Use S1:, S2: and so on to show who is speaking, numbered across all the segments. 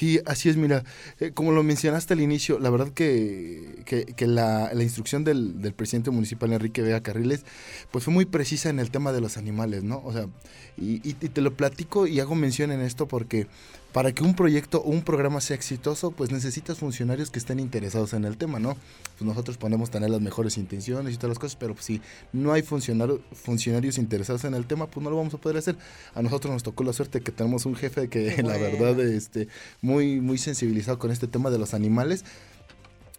S1: Sí, así es, mira, eh, como lo mencionaste al inicio, la verdad que, que, la, instrucción del, presidente municipal Enrique Vega Carriles, pues fue muy precisa en el tema de los animales, ¿no? O sea, y, y, te lo platico y hago mención en esto porque para que un proyecto o un programa sea exitoso, pues necesitas funcionarios que estén interesados en el tema, ¿no? Pues nosotros podemos tener las mejores intenciones y todas las cosas, pero pues si no hay funcionarios interesados en el tema, pues no lo vamos a poder hacer. A nosotros nos tocó la suerte que tenemos un jefe que la verdad este muy muy sensibilizado con este tema de los animales.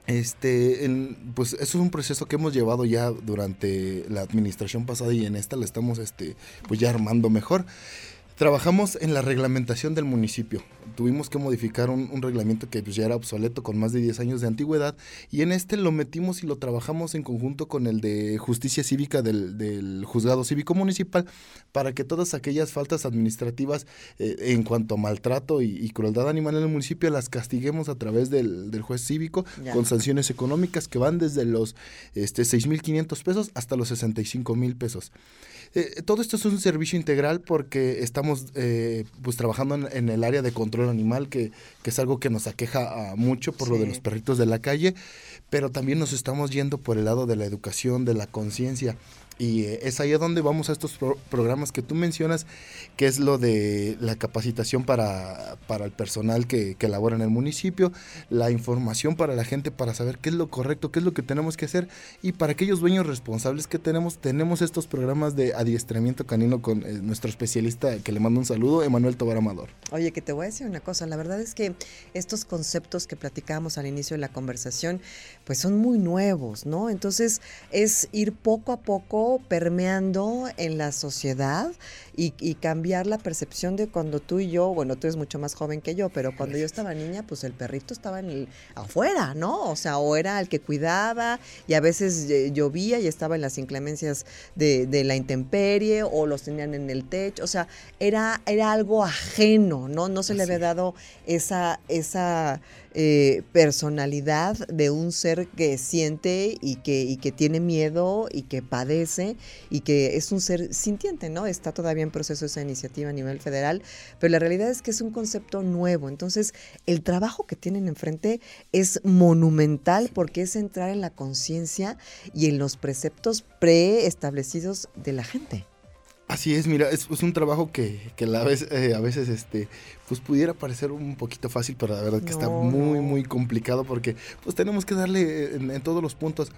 S1: Este, pues eso es un proceso que hemos llevado ya durante la administración pasada y en esta la estamos este pues ya armando mejor. Trabajamos en la reglamentación del municipio. Tuvimos que modificar un, reglamento que pues, ya era obsoleto con más de 10 años de antigüedad y en este lo metimos y lo trabajamos en conjunto con el de justicia cívica del, juzgado cívico municipal para que todas aquellas faltas administrativas eh, en cuanto a maltrato y, crueldad animal en el municipio las castiguemos a través del, juez cívico con sanciones económicas que van desde los este, 6.500 pesos hasta los 65.000 pesos. Eh, todo esto es un servicio integral porque estamos eh, pues trabajando en, el área de control animal, que, que es algo que nos aqueja mucho por lo de los perritos de la calle, pero también nos estamos yendo por el lado de la educación, de la conciencia. Y eh, es ahí donde vamos a estos programas que tú mencionas, que es lo de la capacitación para, para el personal que, que labora en el municipio, la información para la gente para saber qué es lo correcto, qué es lo que tenemos que hacer. Y para aquellos dueños responsables que tenemos, tenemos estos programas de adiestramiento canino con eh, nuestro especialista, que le mando un saludo, Emanuel Tobar Amador.
S2: Oye, que te voy a decir una cosa, la verdad es que estos conceptos que platicábamos al inicio de la conversación, pues son muy nuevos, ¿no? Entonces es ir poco a poco permeando en la sociedad y, cambiar la percepción de cuando tú y yo, bueno, tú eres mucho más joven que yo, pero cuando yo estaba niña, pues el perrito estaba en el, afuera, ¿no? O sea, o era el que cuidaba y a veces eh, llovía y estaba en las inclemencias de, de la intemperie o los tenían en el techo, o sea, era, era algo ajeno, ¿no? No se le había dado esa, esa eh, personalidad de un ser que siente y que, y que tiene miedo y que padece y que es un ser sintiente, ¿no? Está todavía en proceso esa iniciativa a nivel federal, pero la realidad es que es un concepto nuevo. Entonces, el trabajo que tienen enfrente es monumental porque es entrar en la conciencia y en los preceptos preestablecidos de la gente.
S1: Así es, mira, es, un trabajo que, que la vez, eh, a veces este, pues pudiera parecer un poquito fácil, pero la verdad que está muy, muy complicado porque pues tenemos que darle en, todos los puntos.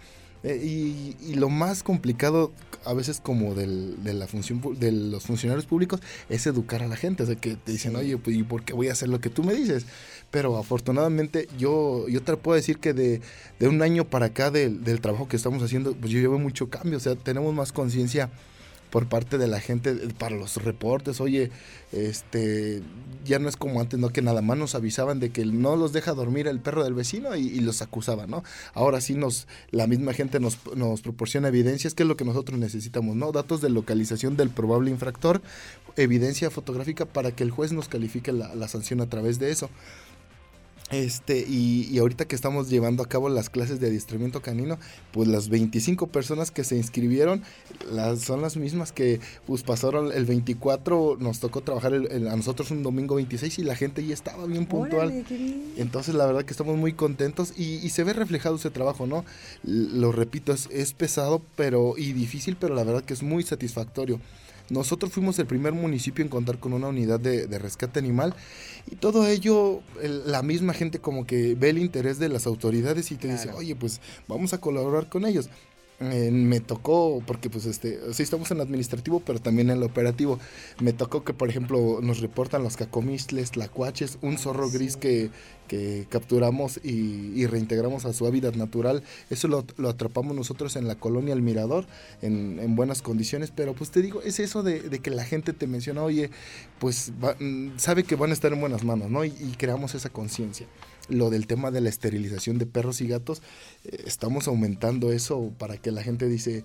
S1: Eh, y, lo más complicado a veces como del, de la función de los funcionarios públicos es educar a la gente, o sea que te dicen, oye, pues ¿y por qué voy a hacer lo que tú me dices? Pero afortunadamente yo, yo te puedo decir que de, de un año para acá del, del trabajo que estamos haciendo, pues yo llevo mucho cambio, o sea, tenemos más conciencia por parte de la gente eh, para los reportes. Oye, este ya no es como antes, ¿no? Que nada más nos avisaban de que no los deja dormir el perro del vecino y, los acusaban, ¿no? Ahora sí nos, la misma gente nos, nos proporciona evidencias, que es lo que nosotros necesitamos, ¿no? Datos de localización del probable infractor, evidencia fotográfica para que el juez nos califique la sanción a través de eso. Este, y, ahorita que estamos llevando a cabo las clases de adiestramiento canino, pues las 25 personas que se inscribieron las, son las mismas que pues pasaron el 24, nos tocó trabajar a nosotros un domingo 26 y la gente ya estaba bien puntual. Entonces la verdad que estamos muy contentos y, se ve reflejado ese trabajo, ¿no? Lo repito, es, es pesado pero y difícil, pero la verdad que es muy satisfactorio. Nosotros fuimos el primer municipio en contar con una unidad de, rescate animal y todo ello, la misma gente como que ve el interés de las autoridades y te dice, oye, pues vamos a colaborar con ellos. Eh, me tocó, porque pues este, sí estamos en administrativo, pero también en el operativo. Me tocó que, por ejemplo, nos reportan los cacomistles, tlacuaches, un zorro gris que, que capturamos y, reintegramos a su hábitat natural. Eso lo, atrapamos nosotros en la colonia El Mirador, en, buenas condiciones, pero pues te digo, es eso de, que la gente te menciona, oye, pues mm, sabe que van a estar en buenas manos, ¿no? y creamos esa conciencia lo del tema de la esterilización de perros y gatos, eh, estamos aumentando eso para que la gente dice,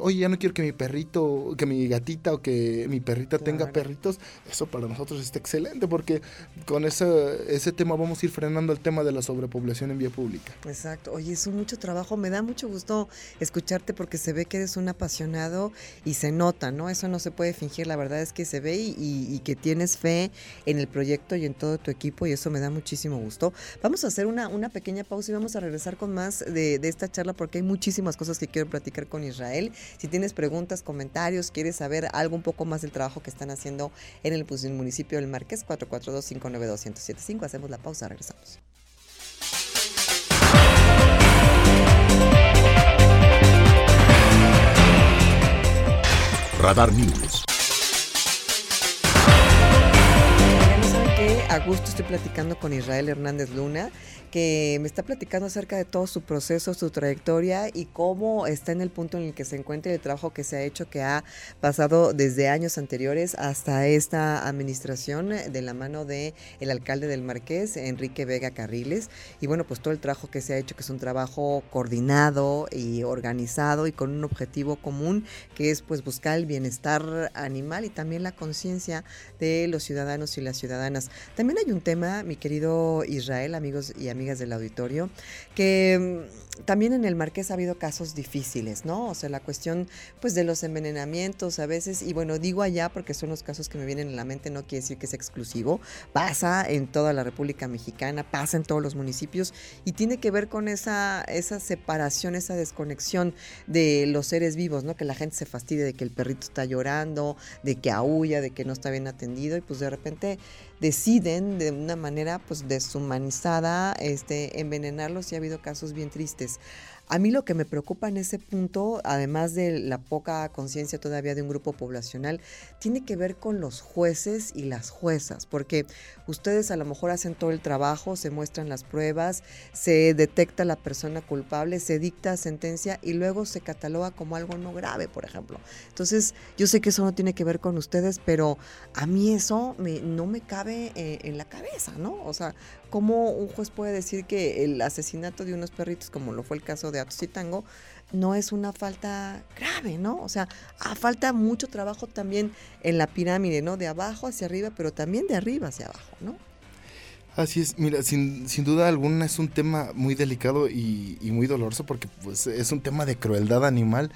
S1: oye, ya no quiero que mi perrito, que mi gatita o que mi perrita tenga perritos, eso para nosotros está excelente porque con ese, ese tema vamos a ir frenando el tema de la sobrepoblación en vía pública.
S2: Exacto, oye, es un mucho trabajo, me da mucho gusto escucharte porque se ve que eres un apasionado y se nota, ¿no? Eso no se puede fingir, la verdad es que se ve y, que tienes fe en el proyecto y en todo tu equipo y eso me da muchísimo gusto. Vamos a hacer una, una pequeña pausa y vamos a regresar con más de, de esta charla porque hay muchísimas cosas que quiero platicar con Israel. Si tienes preguntas, comentarios, quieres saber algo un poco más del trabajo que están haciendo en el, pues, municipio del Marqués, 442-592-1075. Hacemos la pausa, regresamos.
S3: Radar News.
S2: A gusto estoy platicando con Israel Hernández Luna que me está platicando acerca de todo su proceso, su trayectoria y cómo está en el punto en el que se encuentra el trabajo que se ha hecho, que ha pasado desde años anteriores hasta esta administración de la mano de el alcalde del Marqués, Enrique Vega Carriles. Y bueno, pues todo el trabajo que se ha hecho, que es un trabajo coordinado y organizado y con un objetivo común, que es pues buscar el bienestar animal y también la conciencia de los ciudadanos y las ciudadanas. También hay un tema, mi querido Israel, amigos y amigas, del auditorio, que mm, también en el Marqués ha habido casos difíciles, ¿no? O sea, la cuestión pues de los envenenamientos a veces, y bueno, digo allá porque son los casos que me vienen en la mente, no quiere decir que es exclusivo, pasa en toda la República Mexicana, pasa en todos los municipios y tiene que ver con esa, esa separación, esa desconexión de los seres vivos, ¿no? Que la gente se fastidie de que el perrito está llorando, de que aúlla, de que no está bien atendido y pues de repente deciden de una manera pues deshumanizada este, envenenarlos y ha habido casos bien tristes. A mí lo que me preocupa en ese punto, además de la poca conciencia todavía de un grupo poblacional, tiene que ver con los jueces y las juezas, porque ustedes a lo mejor hacen todo el trabajo, se muestran las pruebas, se detecta la persona culpable, se dicta sentencia y luego se cataloga como algo no grave, por ejemplo. Entonces, yo sé que eso no tiene que ver con ustedes, pero a mí eso no me cabe eh, en la cabeza, ¿no? O sea, ¿cómo un juez puede decir que el asesinato de unos perritos, como lo fue el caso de Atos y Tango, no es una falta grave, ¿no? O sea, falta mucho trabajo también en la pirámide, ¿no? De abajo hacia arriba, pero también de arriba hacia abajo, ¿no?
S1: Así es, mira, sin, sin duda alguna es un tema muy delicado y, muy doloroso porque pues, es un tema de crueldad animal.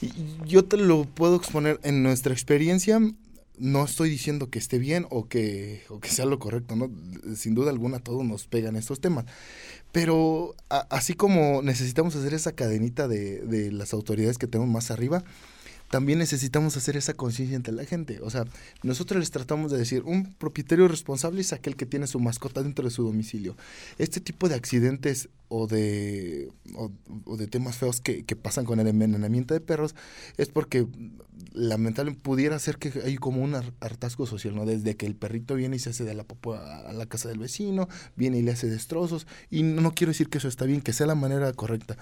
S1: Y yo te lo puedo exponer en nuestra experiencia no estoy diciendo que esté bien o que, o que sea lo correcto, ¿no? Sin duda alguna todos nos pegan estos temas. Pero así como necesitamos hacer esa cadenita de, de las autoridades que tenemos más arriba, también necesitamos hacer esa conciencia entre la gente. O sea, nosotros les tratamos de decir, un propietario responsable es aquel que tiene su mascota dentro de su domicilio. Este tipo de accidentes o de, o, de temas feos que, que, pasan con el envenenamiento de perros es porque lamentablemente pudiera ser que hay como un hartazgo social, ¿no? Desde que el perrito viene y se hace de la popó a, la casa del vecino, viene y le hace destrozos, y no, quiero decir que eso está bien, que sea la manera correcta,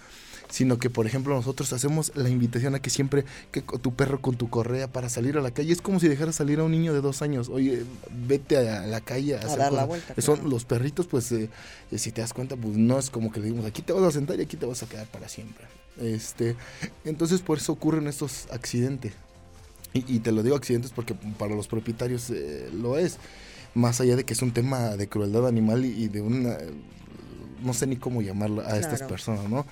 S1: sino que, por ejemplo, nosotros hacemos la invitación a que siempre, que tu perro con tu correa para salir a la calle, es como si dejaras salir a un niño de dos años, oye, vete a la calle
S2: a, dar la vuelta.
S1: Son los perritos, pues, eh, si te das cuenta, pues no es como que le digamos, aquí te vas a sentar y aquí te vas a quedar para siempre. Este, entonces por eso ocurren estos accidentes. Y, te lo digo accidentes porque para los propietarios eh, lo es. Más allá de que es un tema de crueldad animal y, de una... No sé ni cómo llamarlo a estas personas, ¿no?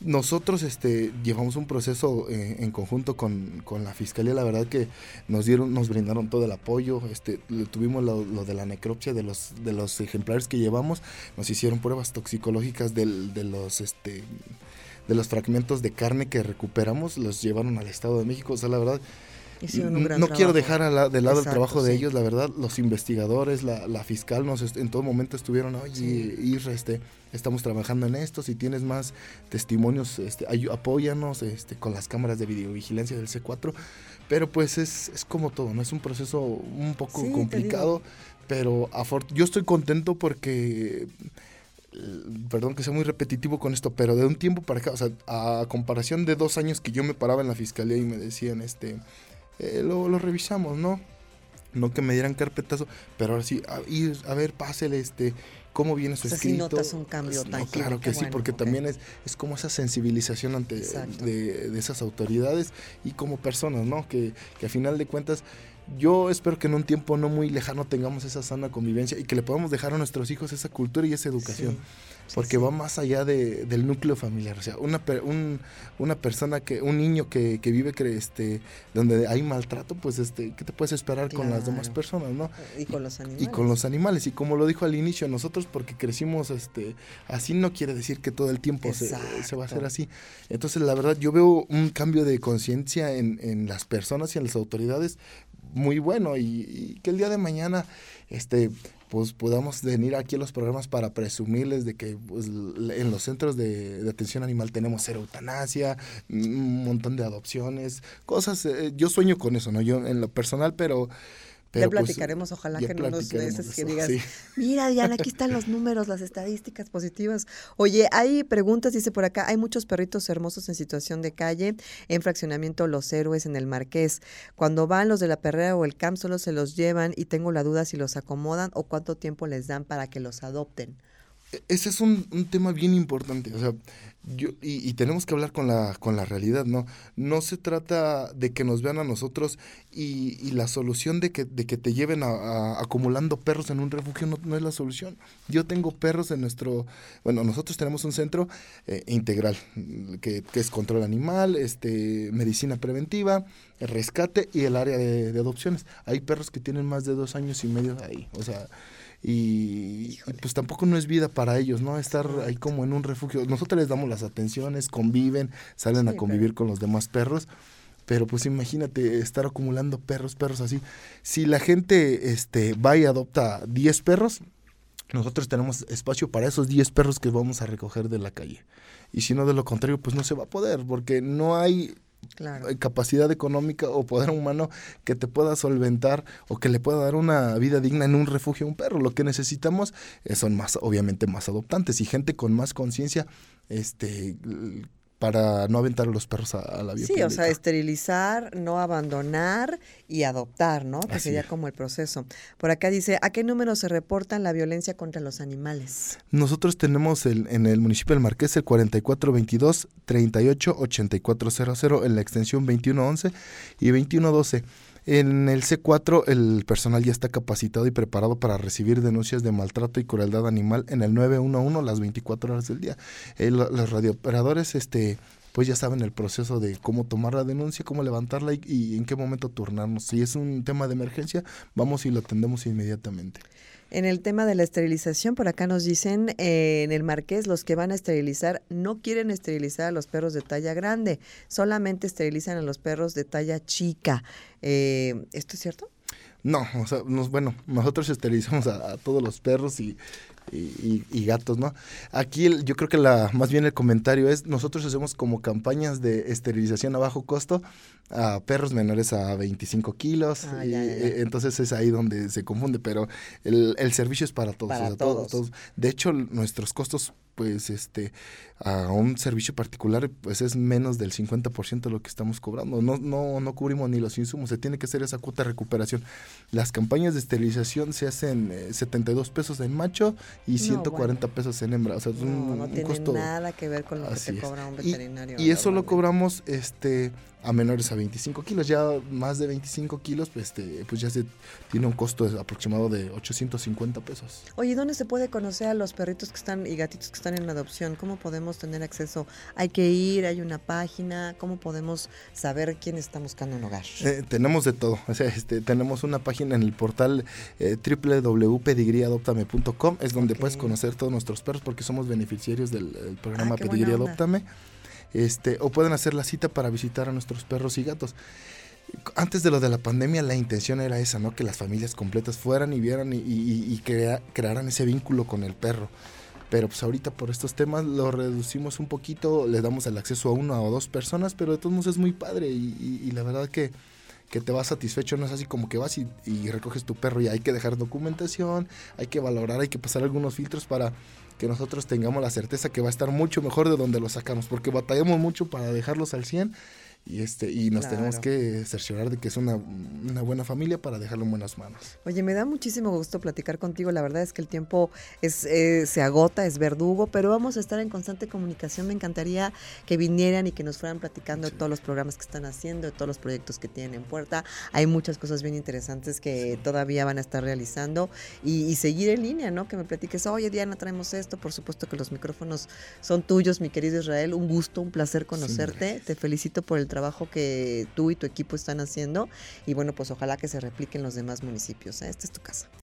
S1: Nosotros este, llevamos un proceso eh, en conjunto con, la fiscalía, la verdad que nos dieron, nos brindaron todo el apoyo, este, tuvimos lo, de la necropsia de los, de los ejemplares que llevamos, nos hicieron pruebas toxicológicas de los este de los fragmentos de carne que recuperamos, los llevaron al Estado de México, o sea, la verdad, no quiero dejar de lado el trabajo de ellos, la verdad, los investigadores, la, la fiscal, nos en todo momento estuvieron, oye, Isra, este, estamos trabajando en esto, si tienes más testimonios, este, apóyanos este, con las cámaras de videovigilancia del C4, pero pues es, es como todo, ¿no? Es un proceso un poco complicado, pero yo estoy contento porque perdón que sea muy repetitivo con esto, pero de un tiempo para acá, o sea, a comparación de dos años que yo me paraba en la fiscalía y me decían, este, eh, lo, revisamos, ¿no? no que me dieran carpetazo, pero ahora sí, a, ir, a ver, pásele, este, cómo viene su
S2: o sea,
S1: escrito.
S2: notas un cambio
S1: no, Claro que sí, porque también es, es como esa sensibilización ante de, de, esas autoridades y como personas, ¿no? Que, que a final de cuentas yo espero que en un tiempo no muy lejano tengamos esa sana convivencia y que le podamos dejar a nuestros hijos esa cultura y esa educación. porque va más allá de, del núcleo familiar. O sea, una, un, una persona que, un niño que, que vive que, este, donde hay maltrato, pues este, ¿qué te puedes esperar con las demás personas, no?
S2: Y con los animales.
S1: Y con los animales. Y como lo dijo al inicio, nosotros porque crecimos este, así no quiere decir que todo el tiempo se, se, va a hacer así. Entonces, la verdad, yo veo un cambio de conciencia en, en las personas y en las autoridades muy bueno y, que el día de mañana este pues podamos venir aquí a los programas para presumirles de que pues, en los centros de, atención animal tenemos cero eutanasia, un montón de adopciones, cosas, eh, yo sueño con eso, ¿no? Yo en lo personal, pero
S2: ya pues, platicaremos, ojalá que no nos meses que digas, mira Diana, aquí están los números, las estadísticas positivas. Oye, hay preguntas, dice por acá, hay muchos perritos hermosos en situación de calle, en fraccionamiento Los Héroes, en el Marqués. Cuando van los de la perrera o el camp, solo se los llevan y tengo la duda si los acomodan o cuánto tiempo les dan para que los adopten.
S1: Ese es un, un tema bien importante. O sea, yo, y, tenemos que hablar con la, con la realidad, ¿no? No se trata de que nos vean a nosotros y, y la solución de que, de que te lleven a, acumulando perros en un refugio no, es la solución. Yo tengo perros en nuestro, bueno, nosotros tenemos un centro eh, integral, que, que, es control animal, este, medicina preventiva, rescate y el área de adopciones. Hay perros que tienen más de dos años y medio ahí, o sea y, pues tampoco no es vida para ellos, ¿no? Estar ahí como en un refugio. Nosotros les damos las atenciones, conviven, salen a convivir con los demás perros, pero pues imagínate estar acumulando perros, perros así. Si la gente este, va y adopta 10 perros, nosotros tenemos espacio para esos 10 perros que vamos a recoger de la calle. Y si no, de lo contrario, pues no se va a poder, porque no hay Claro. capacidad económica o poder humano que te pueda solventar o que le pueda dar una vida digna en un refugio a un perro. Lo que necesitamos eh, son más, obviamente, más adoptantes y gente con más conciencia este, para no aventar a los perros a, la vida.
S2: Sí, o sea, esterilizar, no abandonar y adoptar, ¿no? Que sería como el proceso. Por acá dice, ¿a qué número se reportan la violencia contra los animales?
S1: Nosotros tenemos el, en el municipio del Marqués el 4422-388400 en la extensión 2111 y 2112. En el C4 el personal ya está capacitado y preparado para recibir denuncias de maltrato y crueldad animal en el 911 las 24 horas del día. Eh, los radiooperadores este pues ya saben el proceso de cómo tomar la denuncia, cómo levantarla y, en qué momento turnarnos. Si es un tema de emergencia, vamos y lo atendemos inmediatamente.
S2: En el tema de la esterilización, por acá nos dicen eh, en el Marqués, los que van a esterilizar no quieren esterilizar a los perros de talla grande, solamente esterilizan a los perros de talla chica. Eh, ¿Esto es cierto?
S1: No, o sea, bueno, nosotros esterilizamos a, todos los perros y, y, gatos, ¿no? Aquí yo creo que la más bien el comentario es, nosotros hacemos como campañas de esterilización a bajo costo a perros menores a 25 kilos. Ah, y, eh, Entonces es ahí donde se confunde, pero el, el servicio es para todos.
S2: Para todos.
S1: De hecho, nuestros costos pues este a un servicio particular pues es menos del 50% de lo que estamos cobrando. No, no, no cubrimos ni los insumos, se tiene que hacer esa cuota de recuperación. Las campañas de esterilización se hacen 72 eh, pesos en macho y 140 pesos en hembra. O sea, es un,
S2: no, tiene nada que ver con lo que te cobra un veterinario.
S1: Y, y eso lo cobramos este a menores a 25 kilos. Ya más de 25 kilos, pues, este, pues ya se tiene un costo aproximado de 850 pesos.
S2: Oye, ¿dónde se puede conocer a los perritos que están y gatitos que están en adopción? ¿Cómo podemos tener acceso? ¿Hay que ir? ¿Hay una página? ¿Cómo podemos saber quién está buscando un hogar?
S1: Eh, tenemos de todo. O sea, este, tenemos una página en el portal eh, www.pedigriadoptame.com. Es donde puedes conocer todos nuestros perros porque somos beneficiarios del, programa ah, Pedigrí Adoptame este, o pueden hacer la cita para visitar a nuestros perros y gatos. Antes de lo de la pandemia, la intención era esa, ¿no? Que las familias completas fueran y vieran y, crearan ese vínculo con el perro. Pero pues ahorita por estos temas lo reducimos un poquito, le damos el acceso a una o dos personas, pero de todos modos es muy padre y, la verdad que, que te va satisfecho, no es así como que vas y, y, recoges tu perro y hay que dejar documentación, hay que valorar, hay que pasar algunos filtros para que nosotros tengamos la certeza que va a estar mucho mejor de donde lo sacamos, porque batallamos mucho para dejarlos al 100 y este y nos tenemos que cerciorar de que es una, una, buena familia para dejarlo en buenas manos.
S2: Oye, me da muchísimo gusto platicar contigo. La verdad es que el tiempo es eh, se agota, es verdugo, pero vamos a estar en constante comunicación. Me encantaría que vinieran y que nos fueran platicando de todos los programas que están haciendo, de todos los proyectos que tienen en puerta. Hay muchas cosas bien interesantes que todavía van a estar realizando y, seguir en línea, ¿no? Que me platiques, oye Diana, traemos esto. Por supuesto que los micrófonos son tuyos, mi querido Israel. Un gusto, un placer conocerte. Te felicito por el trabajo que tú y tu equipo están haciendo y bueno, pues ojalá que se replique en los demás municipios. ¿eh? Esta es tu casa.